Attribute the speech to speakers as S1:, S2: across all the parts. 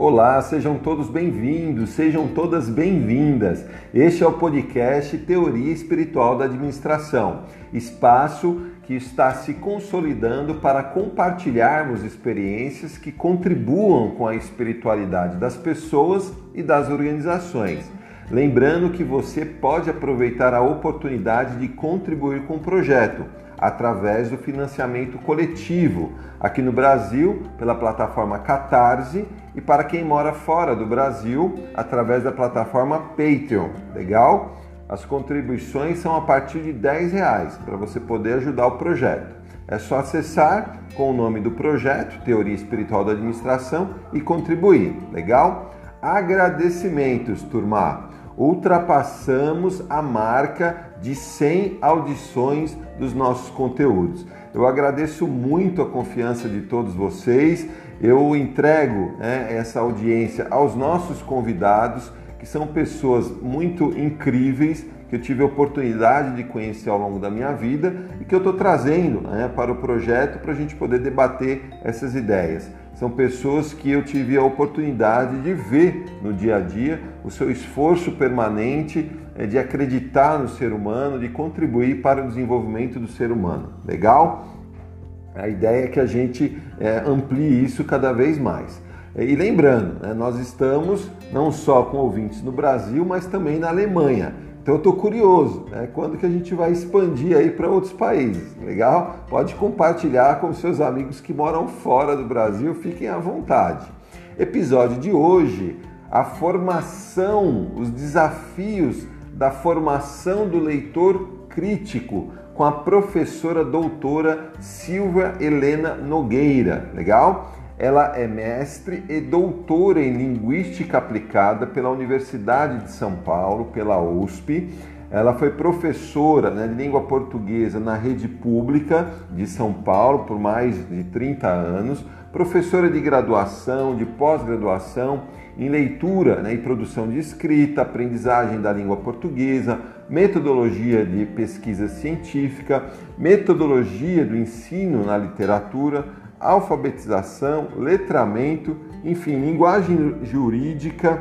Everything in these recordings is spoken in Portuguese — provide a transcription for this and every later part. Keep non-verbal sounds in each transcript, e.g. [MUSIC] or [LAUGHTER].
S1: Olá, sejam todos bem-vindos, sejam todas bem-vindas. Este é o podcast Teoria Espiritual da Administração, espaço que está se consolidando para compartilharmos experiências que contribuam com a espiritualidade das pessoas e das organizações. Lembrando que você pode aproveitar a oportunidade de contribuir com o projeto através do financiamento coletivo, aqui no Brasil, pela plataforma Catarse, e para quem mora fora do Brasil, através da plataforma Patreon. Legal? As contribuições são a partir de 10 reais para você poder ajudar o projeto. É só acessar com o nome do projeto, Teoria Espiritual da Administração, e contribuir. Legal? Agradecimentos, turma! Ultrapassamos a marca de 100 audições dos nossos conteúdos. Eu agradeço muito a confiança de todos vocês. Eu entrego né, essa audiência aos nossos convidados, que são pessoas muito incríveis que eu tive a oportunidade de conhecer ao longo da minha vida e que eu estou trazendo né, para o projeto para a gente poder debater essas ideias. São pessoas que eu tive a oportunidade de ver no dia a dia o seu esforço permanente é de acreditar no ser humano, de contribuir para o desenvolvimento do ser humano. Legal? A ideia é que a gente é, amplie isso cada vez mais. E lembrando, né, nós estamos não só com ouvintes no Brasil, mas também na Alemanha. Então eu estou curioso, né, quando que a gente vai expandir aí para outros países, legal? Pode compartilhar com seus amigos que moram fora do Brasil, fiquem à vontade. Episódio de hoje, a formação, os desafios da formação do leitor crítico com a professora doutora Silvia Helena Nogueira. Legal? Ela é mestre e doutora em Linguística Aplicada pela Universidade de São Paulo, pela USP. Ela foi professora né, de língua portuguesa na rede pública de São Paulo por mais de 30 anos, professora de graduação, de pós-graduação em leitura né, e produção de escrita, aprendizagem da língua portuguesa, metodologia de pesquisa científica, metodologia do ensino na literatura, alfabetização, letramento, enfim, linguagem jurídica,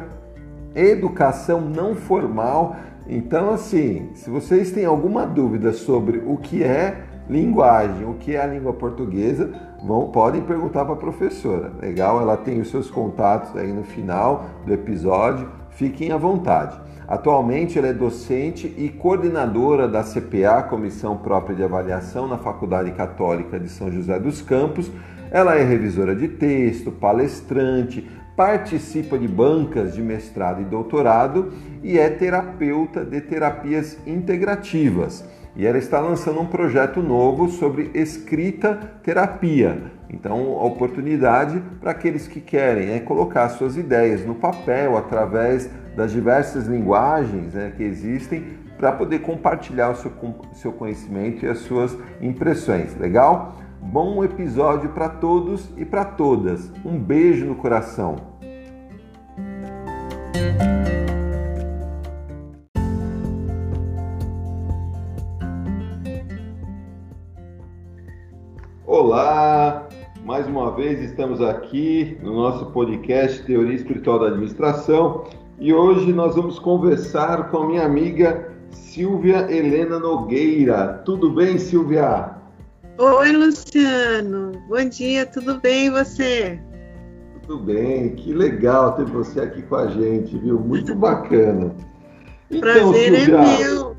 S1: educação não formal. Então, assim, se vocês têm alguma dúvida sobre o que é linguagem, o que é a língua portuguesa, vão, podem perguntar para a professora. Legal? Ela tem os seus contatos aí no final do episódio. Fiquem à vontade. Atualmente ela é docente e coordenadora da CPA, Comissão Própria de Avaliação, na Faculdade Católica de São José dos Campos. Ela é revisora de texto, palestrante, participa de bancas de mestrado e doutorado e é terapeuta de terapias integrativas e ela está lançando um projeto novo sobre escrita terapia. Então, a oportunidade para aqueles que querem é colocar suas ideias no papel através das diversas linguagens né, que existem para poder compartilhar o seu, seu conhecimento e as suas impressões. Legal? Bom episódio para todos e para todas. Um beijo no coração. Olá, mais uma vez estamos aqui no nosso podcast Teoria Espiritual da Administração e hoje nós vamos conversar com a minha amiga Silvia Helena Nogueira. Tudo bem, Silvia?
S2: Oi, Luciano. Bom dia, tudo bem e você?
S1: Tudo bem, que legal ter você aqui com a gente, viu? Muito [LAUGHS] bacana.
S2: Então, Prazer é Silvia... é meu.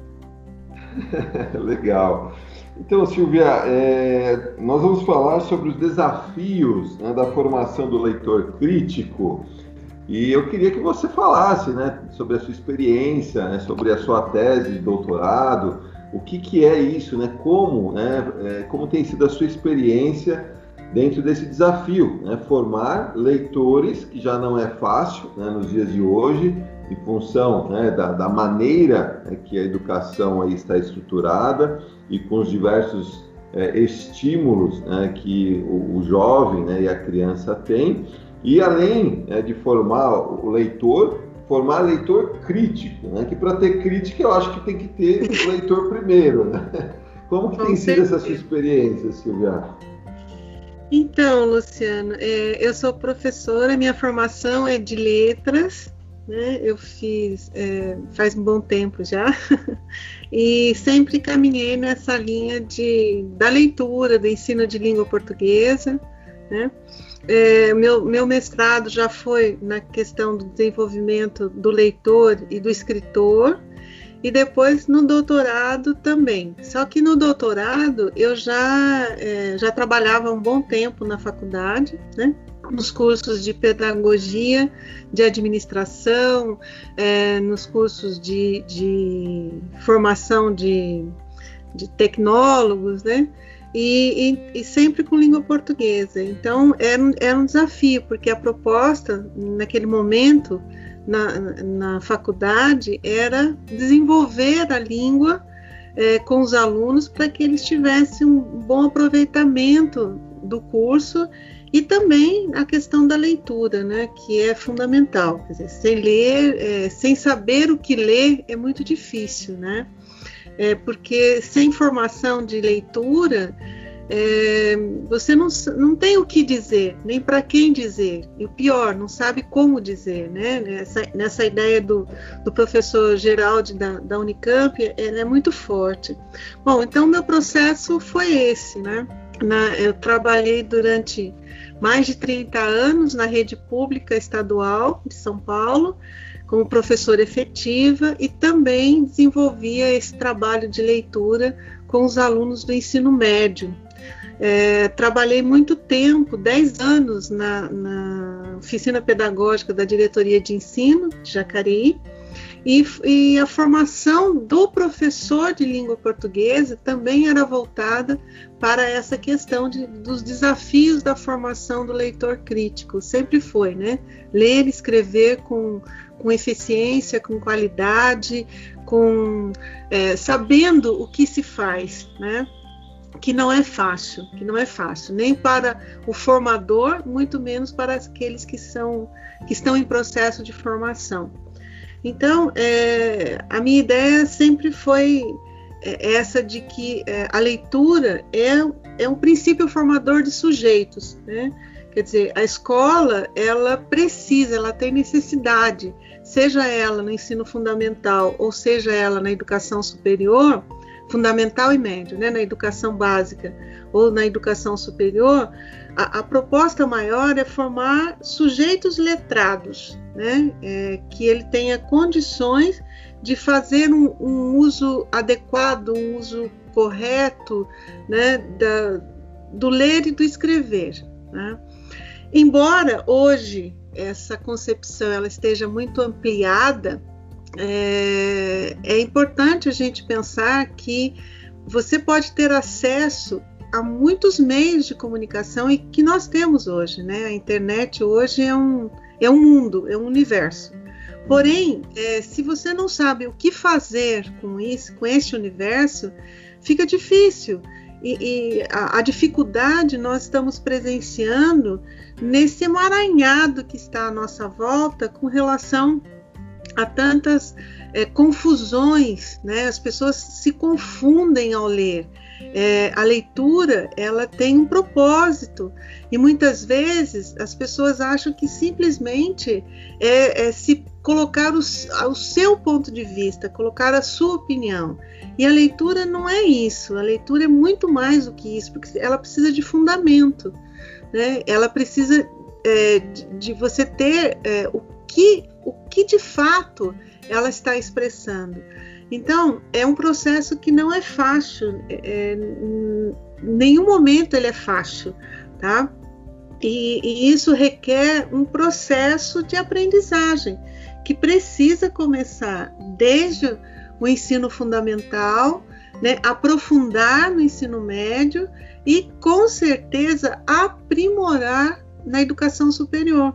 S2: [LAUGHS]
S1: legal. Então, Silvia, é, nós vamos falar sobre os desafios né, da formação do leitor crítico. E eu queria que você falasse né, sobre a sua experiência, né, sobre a sua tese de doutorado, o que, que é isso, né, como, né, é, como tem sido a sua experiência dentro desse desafio, né, formar leitores, que já não é fácil né, nos dias de hoje, em função né, da, da, maneira né, que a educação aí está estruturada e com os diversos é, estímulos né, que o, o jovem né, e a criança tem, e além né, de formar o leitor, formar leitor crítico, né, que para ter crítica eu acho que tem que ter o leitor primeiro. Né? [LAUGHS] Como que tem sido essa sua experiência, Silvia?
S2: Então, Luciano, é, eu sou professora, minha formação é de letras, né? Eu fiz é, faz um bom tempo já, [LAUGHS] e sempre caminhei nessa linha de, da leitura, do ensino de língua portuguesa, né? É, meu, meu mestrado já foi na questão do desenvolvimento do leitor e do escritor, e depois no doutorado também. Só que no doutorado eu já, é, já trabalhava um bom tempo na faculdade, né? Nos cursos de pedagogia, de administração, é, nos cursos de, de formação de, de, tecnólogos, né? E, e, e, sempre com língua portuguesa. Então era, era um desafio, porque a proposta naquele momento na, na faculdade era desenvolver a língua é, com os alunos para que eles tivessem um bom aproveitamento do curso e também a questão da leitura, né, que é fundamental. Dizer, sem ler, é, sem saber o que ler, é muito difícil, né? É, porque sem formação de leitura, é, você não, não tem o que dizer, nem para quem dizer. E o pior, não sabe como dizer, né? Nessa, nessa ideia do, do professor Geraldi da, da Unicamp, ela é muito forte. Bom, então meu processo foi esse, né? Na, eu trabalhei durante mais de 30 anos na rede pública estadual de São Paulo, como professora efetiva e também desenvolvia esse trabalho de leitura com os alunos do ensino médio, é, trabalhei muito tempo, 10 anos, na, na, oficina pedagógica da diretoria de ensino de Jacareí, e, e, a formação do professor de língua portuguesa também era voltada para essa questão de, dos desafios da formação do leitor crítico. Sempre foi, né? Ler escrever com, com eficiência, com qualidade, com é, sabendo o que se faz, né? que não é fácil, que não é fácil, nem para o formador, muito menos para aqueles que são que estão em processo de formação. Então, é, a minha ideia sempre foi é, essa de que é, a leitura é, é um princípio formador de sujeitos, né? Quer dizer, a escola ela precisa, ela tem necessidade, seja ela no ensino fundamental ou seja ela na educação superior, fundamental e médio, né, na educação básica ou na educação superior, a, a proposta maior é formar sujeitos letrados, né, é, que ele tenha condições de fazer um, um, uso adequado, um uso correto, né, da, do ler e do escrever. Né? Embora hoje essa concepção ela esteja muito ampliada, é, é importante a gente pensar que você pode ter acesso a muitos meios de comunicação e que nós temos hoje, né? A internet hoje é um, é um mundo, é um universo. Porém, é, se você não sabe o que fazer com isso, com este universo, fica difícil. E, e a, a, dificuldade nós estamos presenciando nesse emaranhado que está à nossa volta com relação há tantas é, confusões, né? As pessoas se confundem ao ler. É, a leitura ela tem um propósito e muitas vezes as pessoas acham que simplesmente é, é se colocar o, o, seu ponto de vista, colocar a sua opinião. E a leitura não é isso. A leitura é muito mais do que isso, porque ela precisa de fundamento, né? Ela precisa é, de, de, você ter é, o que o que de fato ela está expressando. Então, é um processo que não é fácil, é, é nenhum momento ele é fácil, tá? E, e, isso requer um processo de aprendizagem que precisa começar desde o ensino fundamental, né, aprofundar no ensino médio e, com certeza, aprimorar na educação superior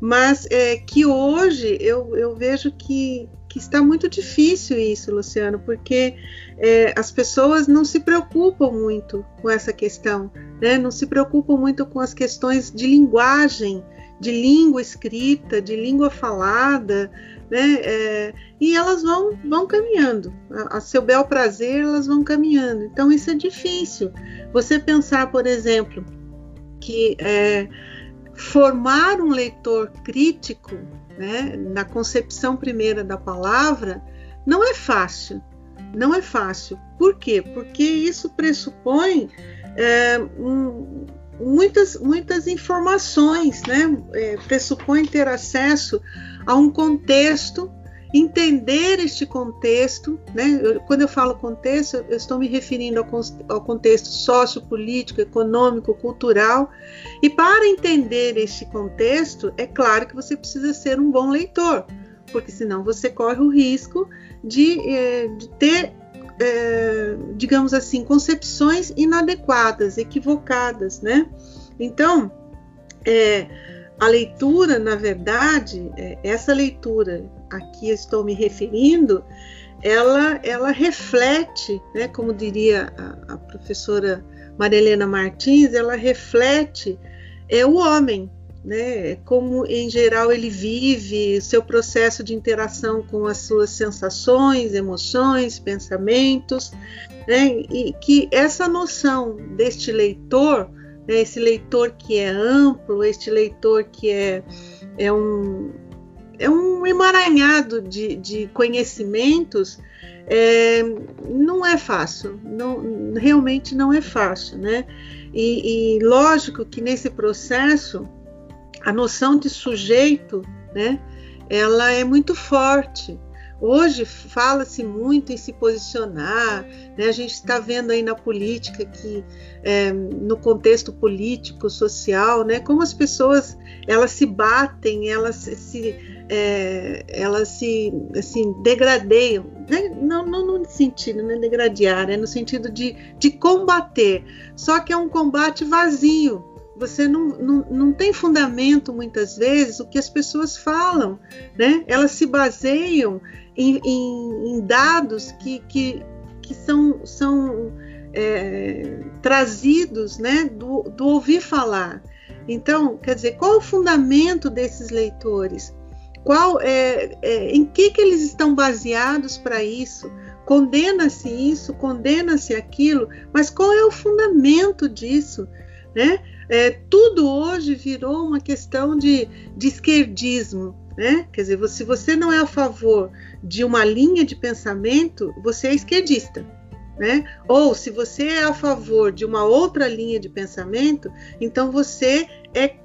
S2: mas é, que hoje eu, eu vejo que, que está muito difícil isso, Luciano, porque é, as pessoas não se preocupam muito com essa questão, né? não se preocupam muito com as questões de linguagem, de língua escrita, de língua falada, né? É, e elas vão, vão caminhando, a, a seu bel prazer, elas vão caminhando. Então, isso é difícil. Você pensar, por exemplo, que é, formar um leitor crítico, né, na concepção primeira da palavra, não é fácil. Não é fácil. Por quê? Porque isso pressupõe é, um, muitas, muitas informações, né? É, pressupõe ter acesso a um contexto entender este contexto, né? Eu, quando eu falo contexto, eu estou me referindo ao, ao contexto sociopolítico, econômico, cultural. E para entender este contexto, é claro que você precisa ser um bom leitor, porque senão você corre o risco de, eh, de ter, eh, digamos assim, concepções inadequadas, equivocadas, né? Então, é, a leitura, na verdade, é, essa leitura a que estou me referindo, ela, ela reflete, né, como diria a, a professora Marilena Martins, ela reflete é o homem, né, como em geral ele vive, seu processo de interação com as suas sensações, emoções, pensamentos, né, e que essa noção deste leitor né, esse leitor que é amplo, este leitor que é, é, um, é um emaranhado de, de conhecimentos, é, não é fácil, não, realmente não é fácil, né? E, e lógico que nesse processo a noção de sujeito, né, ela é muito forte. Hoje fala-se muito em se posicionar, né? a gente está vendo aí na política que, é, no contexto político, social, né? como as pessoas elas se batem, elas se, é, elas se assim, degradeiam, né? não, não no sentido, não é degradear, é no sentido de, de combater, só que é um combate vazio, você não, não, não tem fundamento muitas vezes o que as pessoas falam, né? Elas se baseiam em, em, em dados que, que, que são, são é, trazidos né, do, do ouvir falar. Então, quer dizer, qual o fundamento desses leitores? Qual é, é em que, que eles estão baseados para isso? Condena-se isso, condena-se aquilo, mas qual é o fundamento disso? Né? É, tudo hoje virou uma questão de, de esquerdismo. Né? Quer dizer, se você não é a favor de uma linha de pensamento, você é esquerdista. Né? Ou se você é a favor de uma outra linha de pensamento, então você é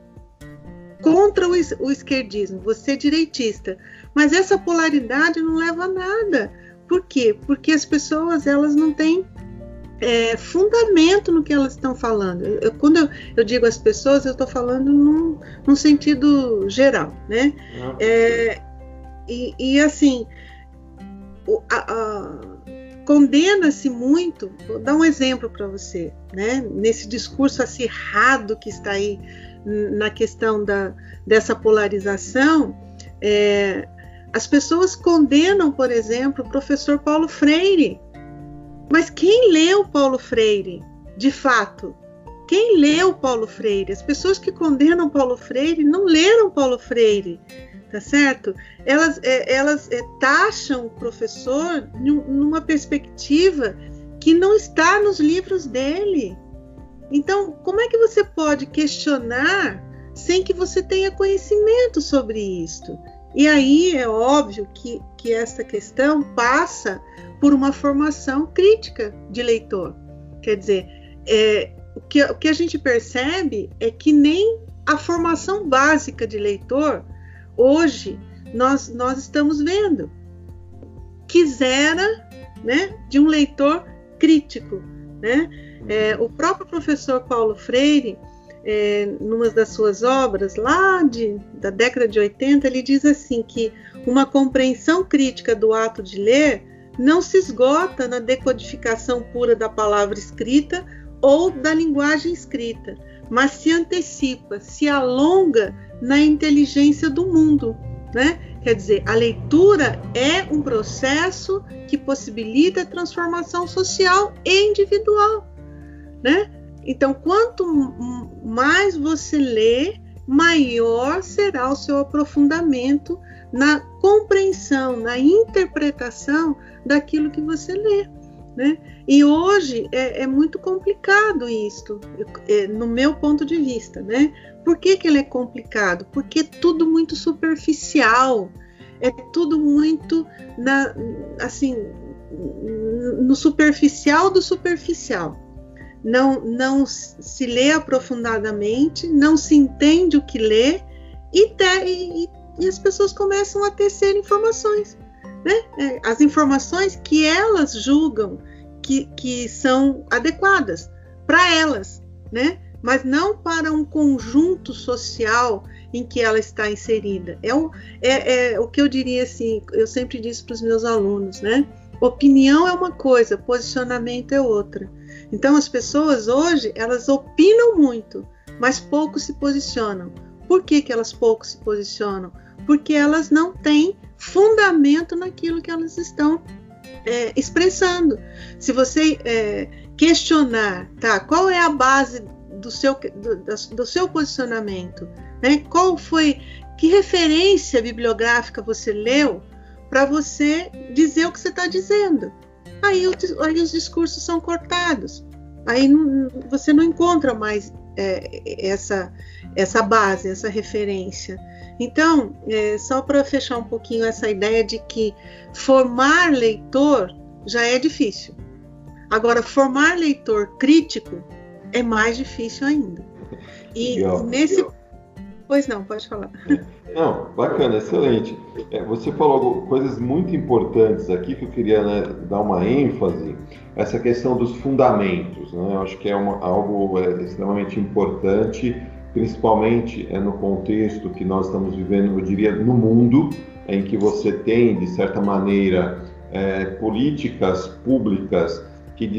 S2: contra o, esquerdismo, você é direitista. Mas essa polaridade não leva a nada. Por quê? Porque as pessoas elas não têm é, fundamento no que elas estão falando. Eu, quando eu, eu, digo as pessoas, eu estou falando num, num, sentido geral, né? É, e, e, assim, condena-se muito. Vou dar um exemplo para você, né? Nesse discurso acirrado que está aí na questão da, dessa polarização, é, as pessoas condenam, por exemplo, o professor Paulo Freire mas quem leu Paulo Freire, de fato? Quem leu Paulo Freire? As pessoas que condenam Paulo Freire não leram Paulo Freire, tá certo? Elas, é, elas é, taxam o professor numa perspectiva que não está nos livros dele. Então, como é que você pode questionar sem que você tenha conhecimento sobre isto? E aí é óbvio que, que essa questão passa por uma formação crítica de leitor. Quer dizer, é, o, que, o que a gente percebe é que nem a formação básica de leitor, hoje, nós, nós estamos vendo. Quisera né, de um leitor crítico. Né? É, o próprio professor Paulo Freire, é, numa das suas obras, lá de, da década de 80, ele diz assim que uma compreensão crítica do ato de ler não se esgota na decodificação pura da palavra escrita ou da linguagem escrita, mas se antecipa, se alonga na inteligência do mundo. Né? Quer dizer, a leitura é um processo que possibilita a transformação social e individual. Né? Então, quanto mais você lê, maior será o seu aprofundamento na compreensão, na interpretação daquilo que você lê. Né? E hoje é, é muito complicado isso, é, no meu ponto de vista. Né? Por que, que ele é complicado? Porque é tudo muito superficial, é tudo muito na, assim, no superficial do superficial. Não, não se lê aprofundadamente, não se entende o que lê e, te, e, e as pessoas começam a tecer informações. Né? É, as informações que elas julgam que, que são adequadas para elas, né? mas não para um conjunto social em que ela está inserida. É o, é, é o que eu diria assim, eu sempre disse para os meus alunos, né? Opinião é uma coisa, posicionamento é outra. Então as pessoas hoje elas opinam muito, mas pouco se posicionam. Por que, que elas pouco se posicionam? Porque elas não têm fundamento naquilo que elas estão é, expressando. Se você é, questionar, tá, qual é a base do seu, do, do seu posicionamento? Né? Qual foi, que referência bibliográfica você leu para você dizer o que você está dizendo? Aí, aí, os discursos são cortados. Aí não, você não encontra mais é, essa, essa base, essa referência. Então, é, só para fechar um pouquinho essa ideia de que formar leitor já é difícil. Agora, formar leitor crítico é mais difícil ainda. E legal, nesse. Legal. Pois não, pode falar.
S1: Não, bacana, excelente. É, você falou coisas muito importantes aqui que eu queria né, dar uma ênfase. Essa questão dos fundamentos, né? Eu acho que é uma, algo é, extremamente importante, principalmente é, no contexto que nós estamos vivendo, eu diria, no mundo, em que você tem, de certa maneira, é, políticas públicas que,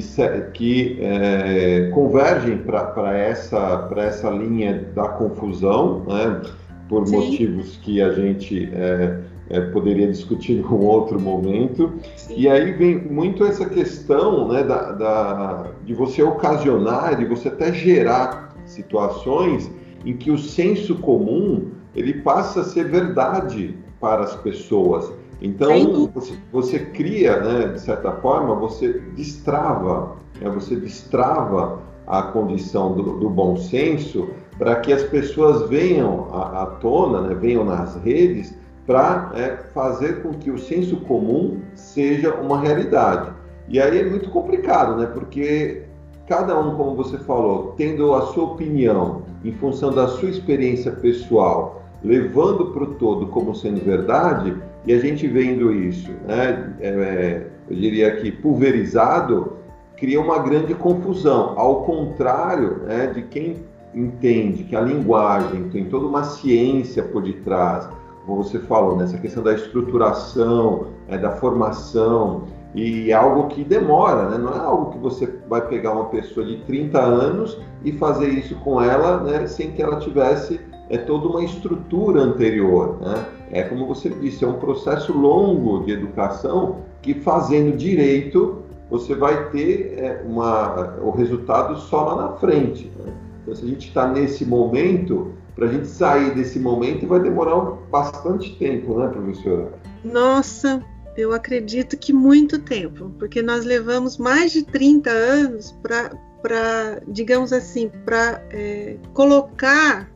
S1: que é, convergem para essa, essa linha da confusão, né, por Sim. motivos que a gente é, é, poderia discutir [LAUGHS] em um outro momento. Sim. E aí vem muito essa questão né, da, da, de você ocasionar, de você até gerar situações em que o senso comum ele passa a ser verdade para as pessoas. Então, você, você, cria, né, de certa forma, você destrava, né, você destrava a condição do, do bom senso para que as pessoas venham à, à tona, né, venham nas redes, para é, fazer com que o senso comum seja uma realidade. E aí é muito complicado, né, porque cada um, como você falou, tendo a sua opinião em função da sua experiência pessoal, levando para o todo como sendo verdade, e a gente vendo isso, né, é, eu diria que pulverizado, cria uma grande confusão. Ao contrário né, de quem entende que a linguagem tem toda uma ciência por detrás, como você falou, nessa questão da estruturação, né, da formação, e é algo que demora, né? não é algo que você vai pegar uma pessoa de 30 anos e fazer isso com ela né, sem que ela tivesse é toda uma estrutura anterior. Né? É como você disse, é um processo longo de educação que fazendo direito você vai ter é, uma, o resultado só lá na frente. Né? Então, se a gente está nesse momento, para a gente sair desse momento vai demorar bastante tempo, né, professora?
S2: Nossa, eu acredito que muito tempo, porque nós levamos mais de 30 anos para, digamos assim, para é, colocar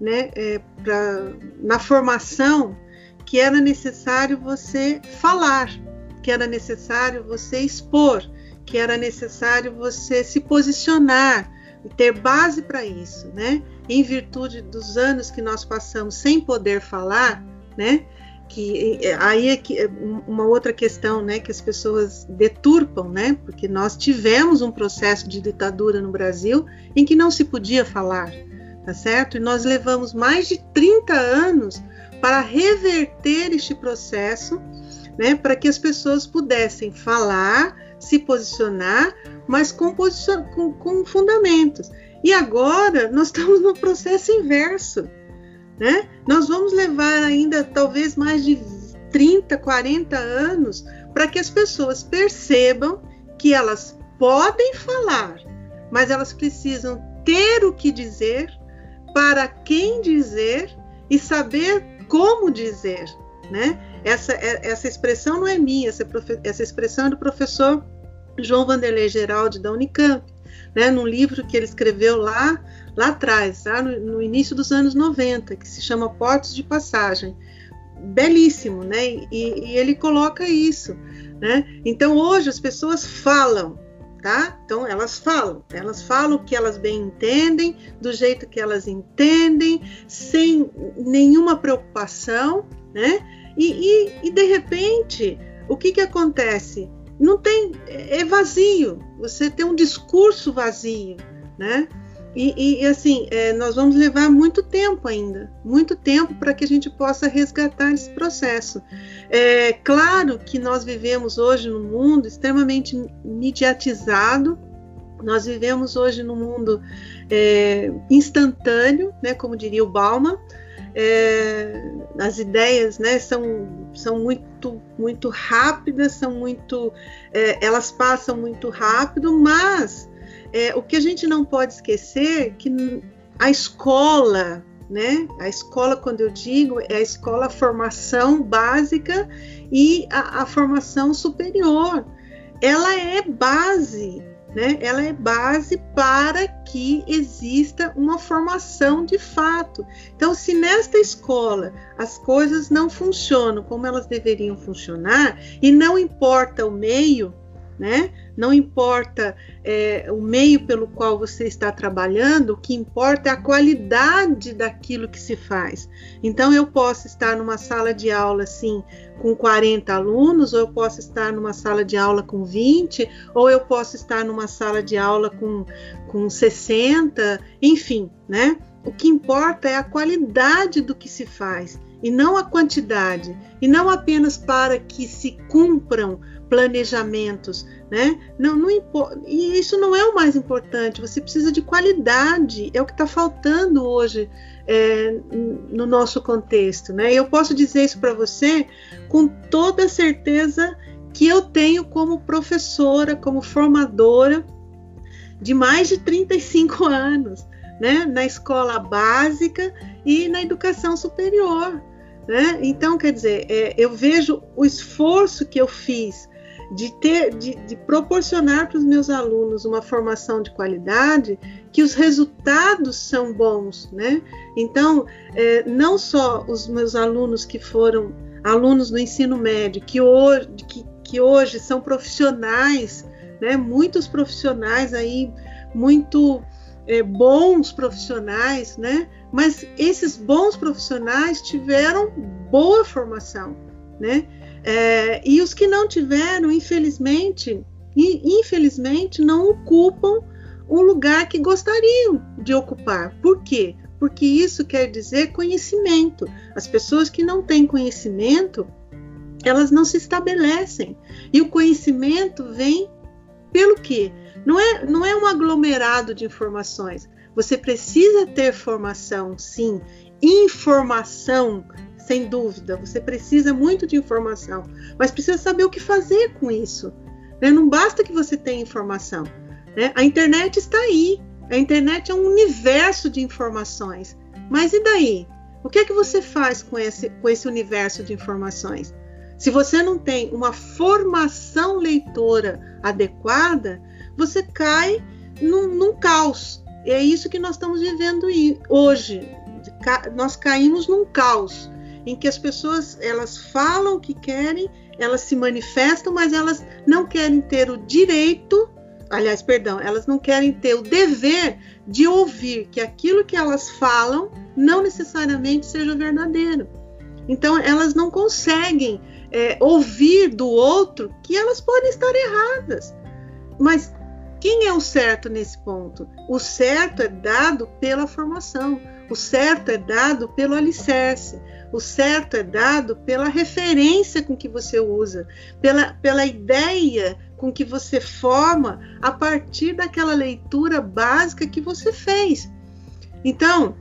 S2: né, é, pra, na formação que era necessário você falar, que era necessário você expor, que era necessário você se posicionar e ter base para isso, né? Em virtude dos anos que nós passamos sem poder falar, né? Que aí é que, uma outra questão, né? Que as pessoas deturpam, né? Porque nós tivemos um processo de ditadura no Brasil em que não se podia falar, tá certo? E nós levamos mais de 30 anos para reverter este processo, né, para que as pessoas pudessem falar, se posicionar, mas com, com, com fundamentos. E agora nós estamos no processo inverso. Né? Nós vamos levar ainda talvez mais de 30, 40 anos para que as pessoas percebam que elas podem falar, mas elas precisam ter o que dizer para quem dizer e saber como dizer, né? Essa, é, essa expressão não é minha, essa, essa expressão é do professor João Vanderlei Geraldi da Unicamp, né, num livro que ele escreveu lá, lá atrás, tá, no, no início dos anos 90, que se chama Portos de Passagem. Belíssimo, né? E, e ele coloca isso, né? Então hoje as pessoas falam, tá? Então elas falam, elas falam o que elas bem entendem, do jeito que elas entendem, sem nenhuma preocupação, né? E, e, e de repente, o que que acontece? não tem é vazio. Você tem um discurso vazio, né? E, e assim, é, nós vamos levar muito tempo ainda, muito tempo para que a gente possa resgatar esse processo. É claro que nós vivemos hoje num mundo extremamente mediatizado, nós vivemos hoje num mundo é, instantâneo, né, como diria o Bauman, é, as ideias né, são, são muito, muito rápidas, são muito, é, elas passam muito rápido, mas é, o que a gente não pode esquecer é que a escola, né, a escola, quando eu digo, é a escola a formação básica e a, a formação superior. Ela é base né? Ela é base para que exista uma formação de fato. Então, se nesta escola as coisas não funcionam como elas deveriam funcionar, e não importa o meio, né? Não importa é, o meio pelo qual você está trabalhando, o que importa é a qualidade daquilo que se faz. Então, eu posso estar numa sala de aula assim, com 40 alunos, ou eu posso estar numa sala de aula com 20, ou eu posso estar numa sala de aula com, com 60, enfim, né? O que importa é a qualidade do que se faz e não a quantidade, e não apenas para que se cumpram planejamentos, né? Não, não e isso não é o mais importante. Você precisa de qualidade, é o que está faltando hoje é, no nosso contexto, né? Eu posso dizer isso para você com toda certeza que eu tenho como professora, como formadora de mais de 35 anos, né? Na escola básica e na educação superior. Né? Então, quer dizer, é, eu vejo o esforço que eu fiz de ter, de, de proporcionar para os meus alunos uma formação de qualidade, que os resultados são bons, né? Então, é, não só os meus alunos que foram alunos do ensino médio, que hoje, que, que hoje são profissionais, né? Muitos profissionais aí, muito é, bons profissionais, né? Mas esses bons profissionais tiveram boa formação, né? É, e os que não tiveram, infelizmente, infelizmente, não ocupam um lugar que gostariam de ocupar. Por quê? Porque isso quer dizer conhecimento. As pessoas que não têm conhecimento, elas não se estabelecem. E o conhecimento vem pelo quê? Não é, não é um aglomerado de informações. Você precisa ter formação, sim. Informação sem dúvida. Você precisa muito de informação, mas precisa saber o que fazer com isso. Né? Não basta que você tenha informação. Né? A internet está aí. A internet é um universo de informações. Mas e daí? O que é que você faz com esse, com esse universo de informações? Se você não tem uma formação leitora adequada, você cai num, num caos. E é isso que nós estamos vivendo hoje. Nós caímos num caos em que as pessoas elas falam o que querem, elas se manifestam, mas elas não querem ter o direito, aliás, perdão, elas não querem ter o dever de ouvir que aquilo que elas falam não necessariamente seja verdadeiro. Então, elas não conseguem é, ouvir do outro que elas podem estar erradas. Mas quem é o certo nesse ponto? O certo é dado pela formação, o certo é dado pelo alicerce. O certo é dado pela referência com que você usa, pela, pela ideia com que você forma a partir daquela leitura básica que você fez. Então,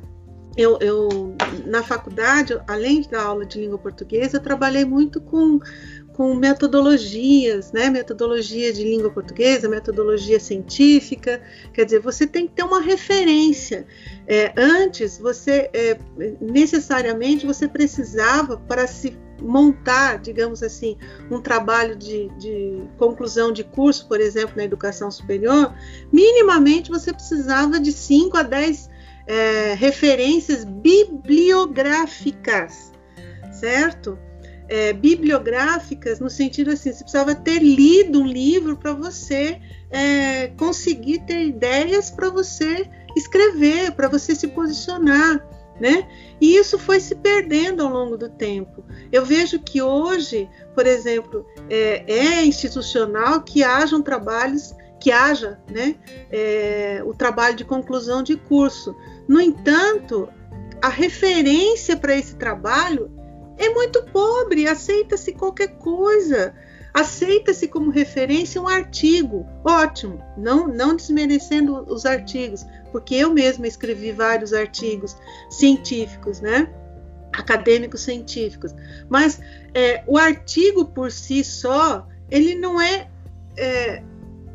S2: eu, eu na faculdade, além da aula de língua portuguesa, trabalhei muito com com metodologias, né? Metodologia de língua portuguesa, metodologia científica. Quer dizer, você tem que ter uma referência. É, antes, você é, necessariamente você precisava para se montar, digamos assim, um trabalho de, de, conclusão de curso, por exemplo, na educação superior, minimamente você precisava de 5 a 10 é, referências bibliográficas, certo? É, bibliográficas no sentido assim, você precisava ter lido um livro para você é, conseguir ter ideias para você escrever, para você se posicionar né? E isso foi se perdendo ao longo do tempo. Eu vejo que hoje, por exemplo, é, é institucional que hajam trabalhos, que haja né, é, o trabalho de conclusão de curso. No entanto, a referência para esse trabalho é muito pobre, aceita-se qualquer coisa. Aceita-se como referência um artigo, ótimo, não, não desmerecendo os artigos, porque eu mesma escrevi vários artigos científicos, né? Acadêmicos científicos. Mas é, o artigo por si só, ele não é, é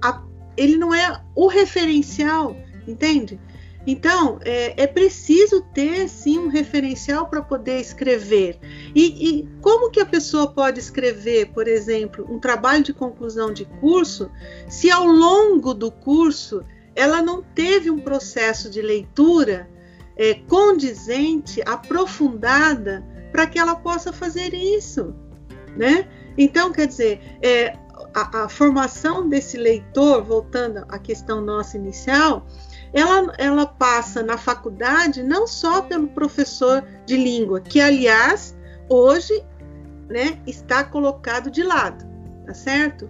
S2: a, ele não é o referencial, entende? Então, é, é, preciso ter, sim, um referencial para poder escrever. E, e, como que a pessoa pode escrever, por exemplo, um trabalho de conclusão de curso, se ao longo do curso ela não teve um processo de leitura é, condizente, aprofundada, para que ela possa fazer isso, né? Então, quer dizer, é, a, a formação desse leitor, voltando à questão nossa inicial, ela, ela passa na faculdade não só pelo professor de língua, que aliás hoje né, está colocado de lado, tá certo?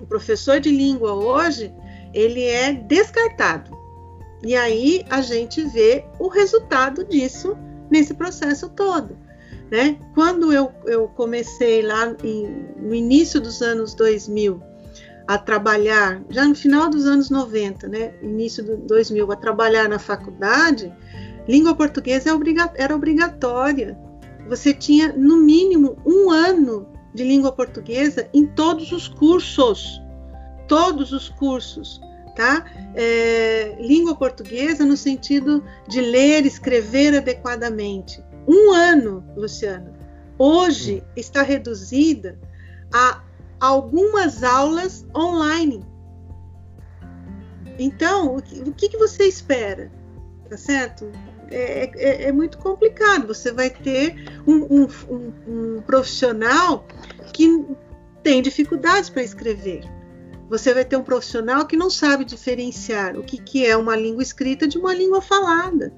S2: O professor de língua hoje ele é descartado. E aí a gente vê o resultado disso nesse processo todo. Né? Quando eu, eu comecei lá em, no início dos anos 2000 a trabalhar, já no final dos anos 90, né, início do 2000, a trabalhar na faculdade, língua portuguesa é era obrigatória. Você tinha, no mínimo, um ano de língua portuguesa em todos os cursos. Todos os cursos, tá? É, língua portuguesa no sentido de ler, escrever adequadamente. Um ano, Luciano. Hoje está reduzida a algumas aulas online. Então, o que, o que você espera? Tá certo? É, é, é, muito complicado. Você vai ter um, um, um, um profissional que tem dificuldades para escrever. Você vai ter um profissional que não sabe diferenciar o que, que é uma língua escrita de uma língua falada.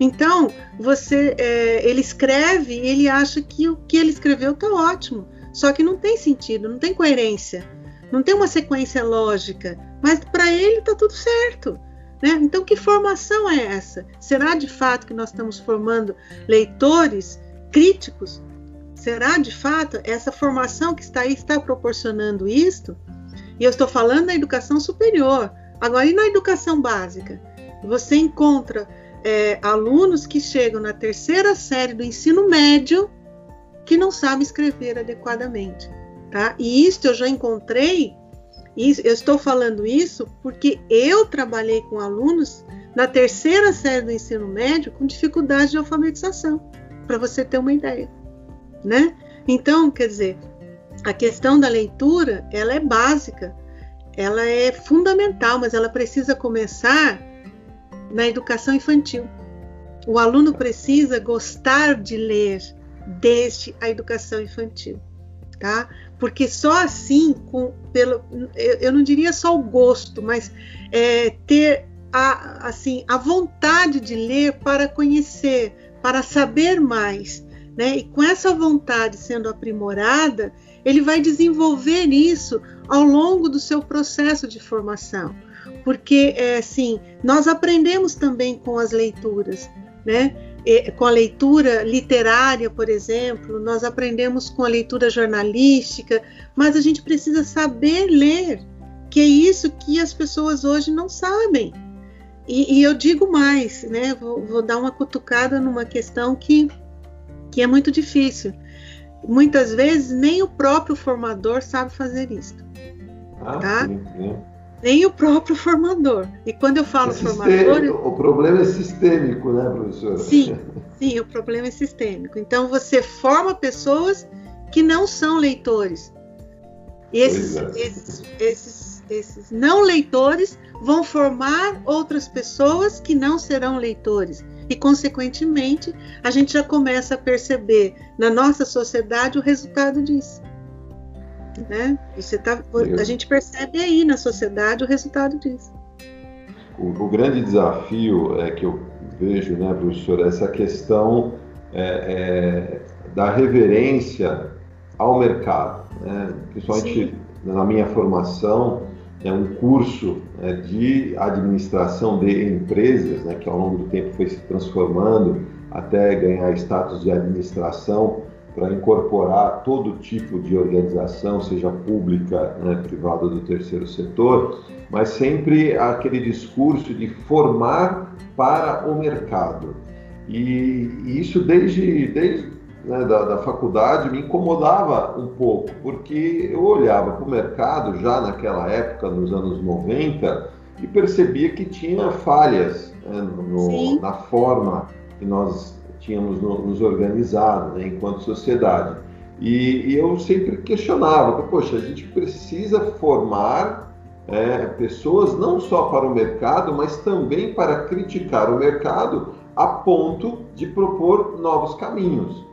S2: Então, você, é, ele escreve e ele acha que o que ele escreveu está ótimo. Só que não tem sentido, não tem coerência, não tem uma sequência lógica, mas para ele está tudo certo. Né? Então, que formação é essa? Será de fato que nós estamos formando leitores críticos? Será de fato essa formação que está aí está proporcionando isto? E eu estou falando da educação superior. Agora, e na educação básica? Você encontra é, alunos que chegam na terceira série do ensino médio que não sabe escrever adequadamente, tá? E isso eu já encontrei, eu estou falando isso porque eu trabalhei com alunos na terceira série do ensino médio com dificuldade de alfabetização, para você ter uma ideia, né? Então, quer dizer, a questão da leitura, ela é básica, ela é fundamental, mas ela precisa começar na educação infantil. O aluno precisa gostar de ler, desde a educação infantil, tá? Porque só assim, com, pelo, eu, não diria só o gosto, mas é, ter a, assim, a vontade de ler para conhecer, para saber mais, né? E com essa vontade sendo aprimorada, ele vai desenvolver isso ao longo do seu processo de formação, porque é assim, nós aprendemos também com as leituras, né? Com a leitura literária, por exemplo, nós aprendemos com a leitura jornalística, mas a gente precisa saber ler, que é isso que as pessoas hoje não sabem. E, e eu digo mais, né? Vou, vou, dar uma cutucada numa questão que, que é muito difícil. Muitas vezes nem o próprio formador sabe fazer isso. Ah, tá? Sim, sim nem o próprio formador. E quando eu falo é formador.
S1: O problema é sistêmico, né, professora?
S2: Sim, Sim, o problema é sistêmico. Então você forma pessoas que não são leitores. Esses, é. esses, esses, esses não leitores vão formar outras pessoas que não serão leitores. E, consequentemente, a gente já começa a perceber na nossa sociedade o resultado disso. Né? Você tá, a gente percebe aí na sociedade o resultado disso.
S1: O, o grande desafio é que eu vejo, né, professor, é essa questão é, é, da reverência ao mercado. Né? Principalmente Sim. na minha formação, é um curso né, de administração de empresas, né, que ao longo do tempo foi se transformando até ganhar status de administração para incorporar todo tipo de organização, seja pública, né, privada do terceiro setor, mas sempre aquele discurso de formar para o mercado. E, e isso desde, desde né, da, da, faculdade me incomodava um pouco, porque eu olhava para o mercado já naquela época, nos anos 90, e percebia que tinha falhas né, no, na forma que nós tínhamos no, nos organizado né, enquanto sociedade. E, e, eu sempre questionava, poxa, a gente precisa formar é, pessoas não só para o mercado, mas também para criticar o mercado a ponto de propor novos caminhos.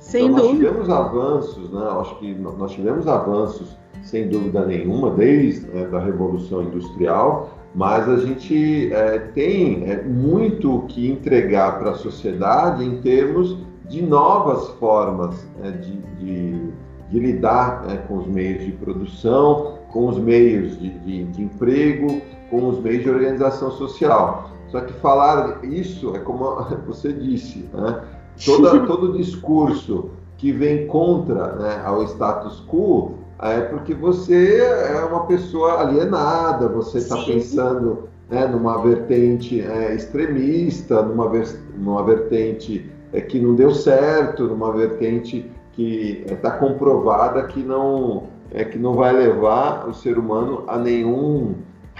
S2: Sem então,
S1: nós tivemos avanços, né? Acho que nós tivemos avanços, sem dúvida nenhuma, desde né, da Revolução Industrial, mas a gente é, tem é, muito que entregar para a sociedade em termos de novas formas é, de, de, de, lidar né, com os meios de produção, com os meios de, de, de emprego, com os meios de organização social. Só que falar isso é como [LAUGHS] você disse, né? Toda, [LAUGHS] todo discurso que vem contra né, ao status quo é porque você é uma pessoa alienada, você está pensando né, numa vertente é, extremista, numa, ver, numa vertente é, que não deu certo, numa vertente que está é, comprovada que não, é, que não vai levar o ser humano a nenhum,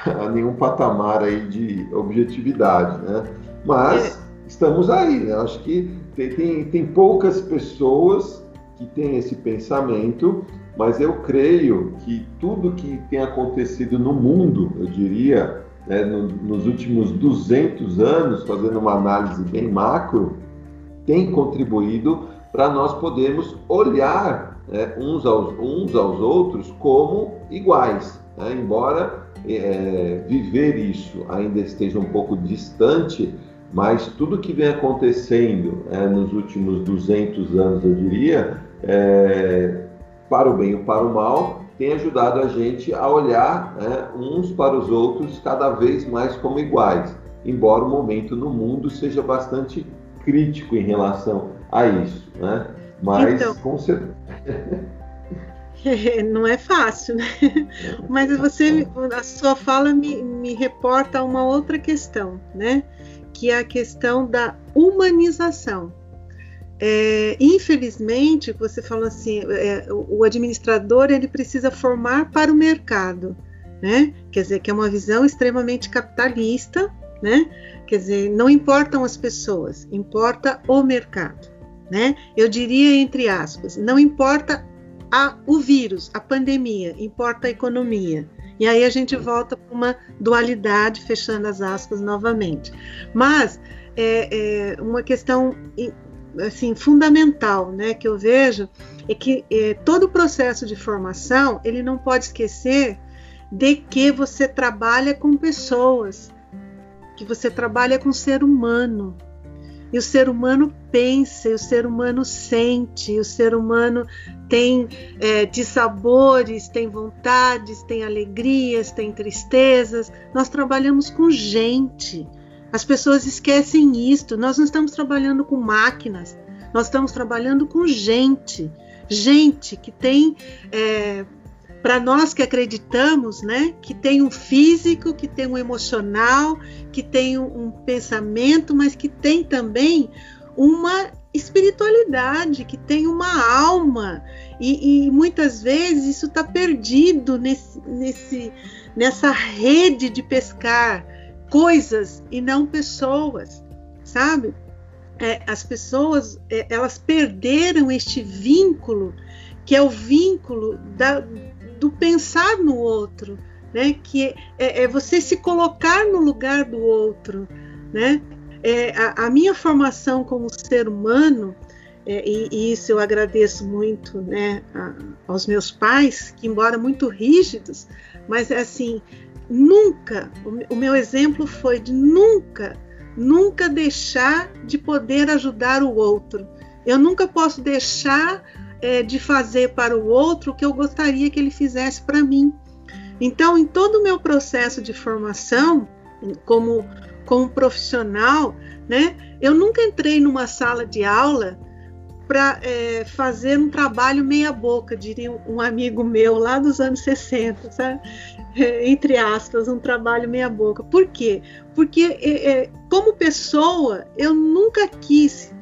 S1: a nenhum patamar aí de objetividade. Né? Mas é. estamos aí, né? acho que tem, tem, tem poucas pessoas que têm esse pensamento, mas eu creio que tudo que tem acontecido no mundo, eu diria, né, no, nos últimos 200 anos, fazendo uma análise bem macro, tem contribuído para nós podermos olhar né, uns, aos, uns aos outros como iguais. Né? Embora é, viver isso ainda esteja um pouco distante, mas tudo que vem acontecendo é, nos últimos 200 anos, eu diria, é, para o bem ou para o mal, tem ajudado a gente a olhar né, uns para os outros cada vez mais como iguais, embora o momento no mundo seja bastante crítico em relação a isso, né? Mas então, com certeza. [LAUGHS]
S2: não é fácil, né? [LAUGHS] Mas você, a sua fala me, me reporta a uma outra questão, né? que é a questão da humanização. É, infelizmente, você falou assim, é, o administrador ele precisa formar para o mercado, né? Quer dizer, que é uma visão extremamente capitalista, né? Quer dizer, não importam as pessoas, importa o mercado, né? Eu diria entre aspas, não importa a, o vírus, a pandemia, importa a economia. E aí a gente volta para uma dualidade, fechando as aspas novamente. Mas é, é uma questão assim fundamental, né, que eu vejo é que é, todo o processo de formação ele não pode esquecer de que você trabalha com pessoas, que você trabalha com ser humano, e o ser humano pensa, e o ser humano sente, e o ser humano tem é, dissabores, tem vontades, tem alegrias, tem tristezas. Nós trabalhamos com gente. As pessoas esquecem isto. Nós não estamos trabalhando com máquinas, nós estamos trabalhando com gente. Gente que tem é, para nós que acreditamos, né, que tem um físico, que tem um emocional, que tem um, um pensamento, mas que tem também uma espiritualidade, que tem uma alma. E, e muitas vezes isso está perdido nesse, nesse, nessa rede de pescar coisas e não pessoas, sabe? é, as pessoas é, elas perderam este vínculo que é o vínculo da, do pensar no outro, né? Que é, é, você se colocar no lugar do outro, né? É, a, a, minha formação como ser humano é, e, e, isso eu agradeço muito, né, a, aos meus pais, que embora muito rígidos, mas é assim, nunca, o, meu exemplo foi de nunca nunca deixar de poder ajudar o outro. Eu nunca posso deixar é, de fazer para o outro o que eu gostaria que ele fizesse para mim. Então, em todo o meu processo de formação, como, como profissional, né, eu nunca entrei numa sala de aula para é, fazer um trabalho meia-boca, diria um amigo meu lá dos anos 60, sabe? [LAUGHS] entre aspas, um trabalho meia-boca. Por quê? Porque, é, é, como pessoa, eu nunca quis,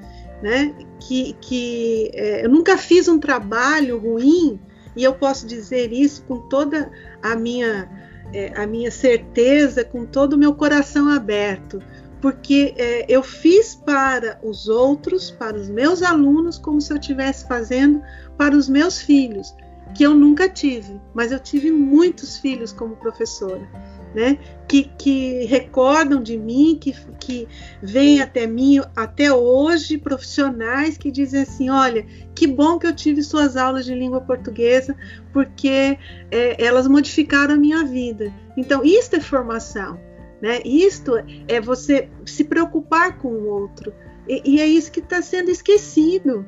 S2: né? Que, que é, eu nunca fiz um trabalho ruim, e eu posso dizer isso com toda a minha, é, a minha certeza, com todo o meu coração aberto, porque é, eu fiz para os outros, para os meus alunos, como se eu estivesse fazendo para os meus filhos que eu nunca tive, mas eu tive muitos filhos como professora, né? Que, que recordam de mim, que, que vêm até mim até hoje, profissionais que dizem assim: olha, que bom que eu tive suas aulas de língua portuguesa, porque é, elas modificaram a minha vida. Então, isto é formação, né? Isto é você se preocupar com o outro. E, e é isso que está sendo esquecido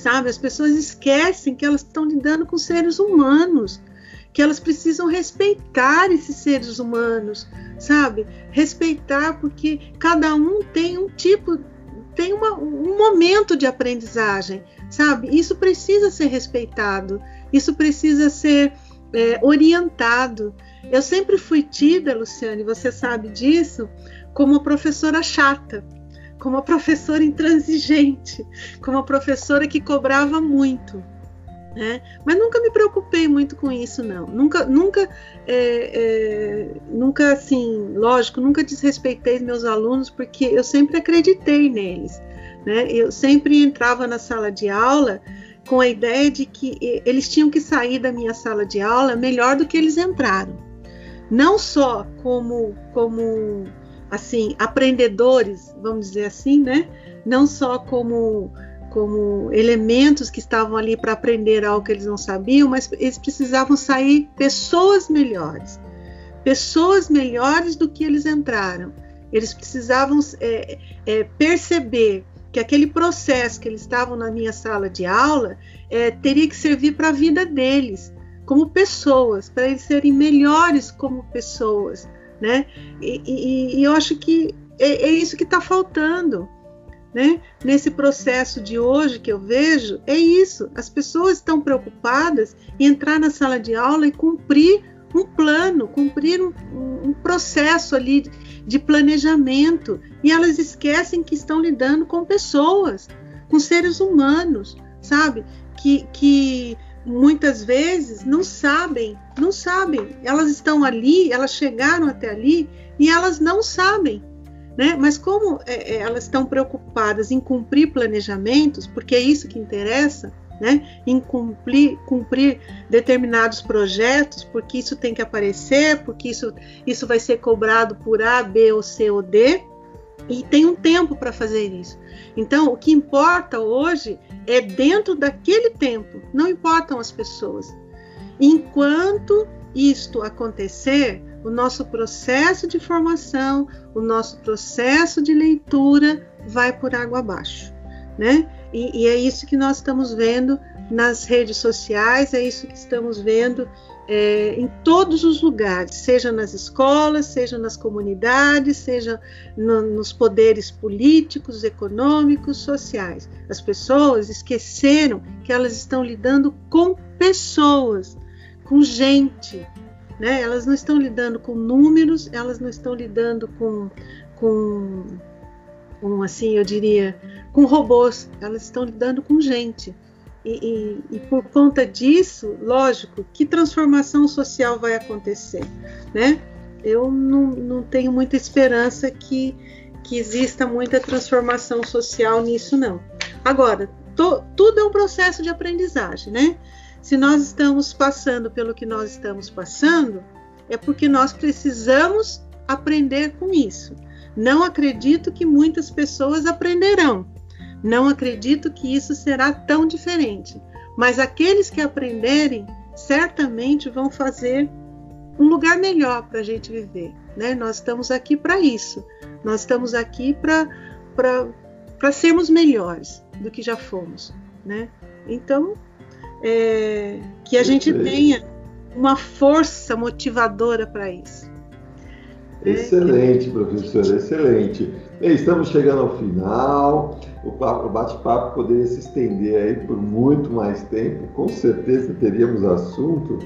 S2: sabe? As pessoas esquecem que elas estão lidando com seres humanos, que elas precisam respeitar esses seres humanos, sabe? Respeitar porque cada um tem um tipo, tem uma, um momento de aprendizagem, sabe? Isso precisa ser respeitado, isso precisa ser é, orientado. Eu sempre fui tida, Luciane, você sabe disso, como professora chata como uma professora intransigente, como uma professora que cobrava muito. Né? Mas nunca me preocupei muito com isso, não. Nunca, nunca, é, é, nunca assim, lógico, nunca desrespeitei meus alunos porque eu sempre acreditei neles. Né? Eu sempre entrava na sala de aula com a ideia de que eles tinham que sair da minha sala de aula melhor do que eles entraram. Não só como, como assim, aprendedores, vamos dizer assim, né? Não só como como elementos que estavam ali para aprender algo que eles não sabiam, mas eles precisavam sair pessoas melhores, pessoas melhores do que eles entraram. Eles precisavam é, é, perceber que aquele processo que eles estavam na minha sala de aula é, teria que servir para a vida deles, como pessoas, para eles serem melhores como pessoas, né? E, e, e eu acho que é, é isso que está faltando, né? Nesse processo de hoje que eu vejo, é isso. As pessoas estão preocupadas em entrar na sala de aula e cumprir um plano, cumprir um, um processo ali de planejamento, e elas esquecem que estão lidando com pessoas, com seres humanos, sabe? Que, que muitas vezes não sabem, não sabem. Elas estão ali, elas chegaram até ali e elas não sabem. Né? Mas como é, é, elas estão preocupadas em cumprir planejamentos, porque é isso que interessa, né? em cumprir, cumprir determinados projetos, porque isso tem que aparecer, porque isso, isso vai ser cobrado por A, B ou C ou D, e tem um tempo para fazer isso. Então, o que importa hoje é dentro daquele tempo, não importam as pessoas. Enquanto isto acontecer, o nosso processo de formação, o nosso processo de leitura vai por água abaixo, né? E, e é isso que nós estamos vendo nas redes sociais, é isso que estamos vendo é, em todos os lugares, seja nas escolas, seja nas comunidades, seja no, nos poderes políticos, econômicos, sociais. As pessoas esqueceram que elas estão lidando com pessoas, com gente. Né? Elas não estão lidando com números, elas não estão lidando com, com, com assim, eu diria, com robôs, elas estão lidando com gente. E, e, e, por conta disso, lógico, que transformação social vai acontecer, né? Eu não, não tenho muita esperança que, que exista muita transformação social nisso, não. Agora, to, tudo é um processo de aprendizagem, né? Se nós estamos passando pelo que nós estamos passando, é porque nós precisamos aprender com isso. Não acredito que muitas pessoas aprenderão. Não acredito que isso será tão diferente. Mas aqueles que aprenderem certamente vão fazer um lugar melhor para a gente viver. Né? Nós estamos aqui para isso. Nós estamos aqui para sermos melhores do que já fomos. Né? Então, é, que a gente tenha uma força motivadora para isso.
S1: Excelente, professora, excelente. Bem, estamos chegando ao final. O bate-papo poderia se estender aí por muito mais tempo. Com certeza teríamos assunto.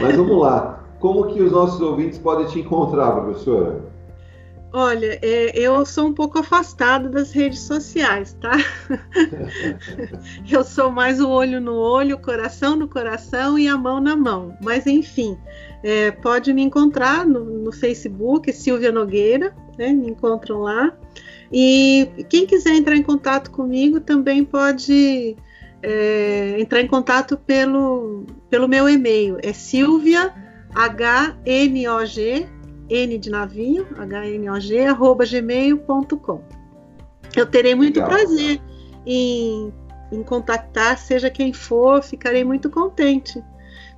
S1: Mas vamos lá. Como que os nossos ouvintes podem te encontrar, professora?
S2: Olha, é, eu sou um pouco afastada das redes sociais, tá? [LAUGHS] eu sou mais o olho no olho, o coração no coração e a mão na mão. Mas enfim, é, pode me encontrar no, no, Facebook, Silvia Nogueira, né? Me encontram lá. E quem quiser entrar em contato comigo também pode é, entrar em contato pelo, pelo meu e-mail. É Silvia H-N-O-G N de navio, H-N-O-G, arroba gmail.com. Eu terei muito Legal. prazer em, em contactar, seja quem for, ficarei muito contente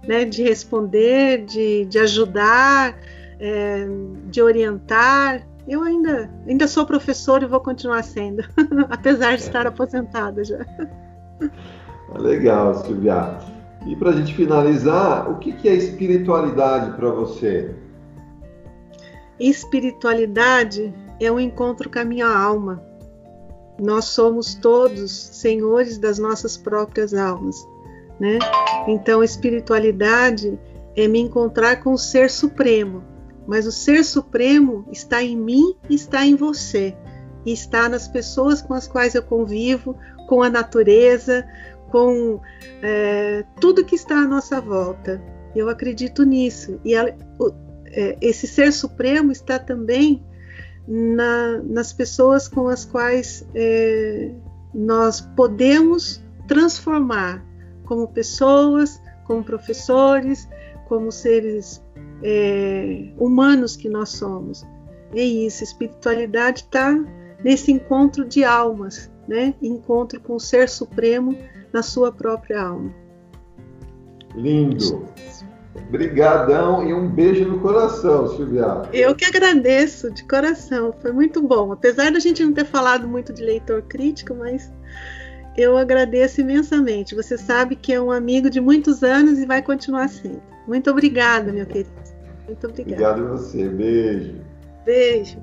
S2: né, de responder, de, de ajudar, é, de orientar. Eu ainda, ainda sou professor e vou continuar sendo, [LAUGHS] apesar de é. estar aposentada já.
S1: Legal, Silvia. E para a gente finalizar, o que, que é espiritualidade para você?
S2: Espiritualidade é um encontro com a minha alma. Nós somos todos senhores das nossas próprias almas, né? Então, espiritualidade é me encontrar com o Ser Supremo, mas o Ser Supremo está em mim está em você, e está nas pessoas com as quais eu convivo, com a natureza, com é, tudo que está à nossa volta. Eu acredito nisso. E ela, é, esse ser supremo está também na, nas pessoas com as quais é, nós podemos transformar como pessoas, como professores, como seres é, humanos que nós somos. É isso, espiritualidade está nesse encontro de almas, né? Encontro com o Ser Supremo na sua própria alma.
S1: Lindo. Obrigadão e um beijo no coração, Silvia.
S2: Eu que agradeço de coração, foi muito bom. Apesar da gente não ter falado muito de leitor crítico, mas eu agradeço imensamente. Você sabe que é um amigo de muitos anos e vai continuar sendo. Muito obrigada, meu querido. Muito obrigada.
S1: Obrigado a você. Beijo.
S2: Beijo.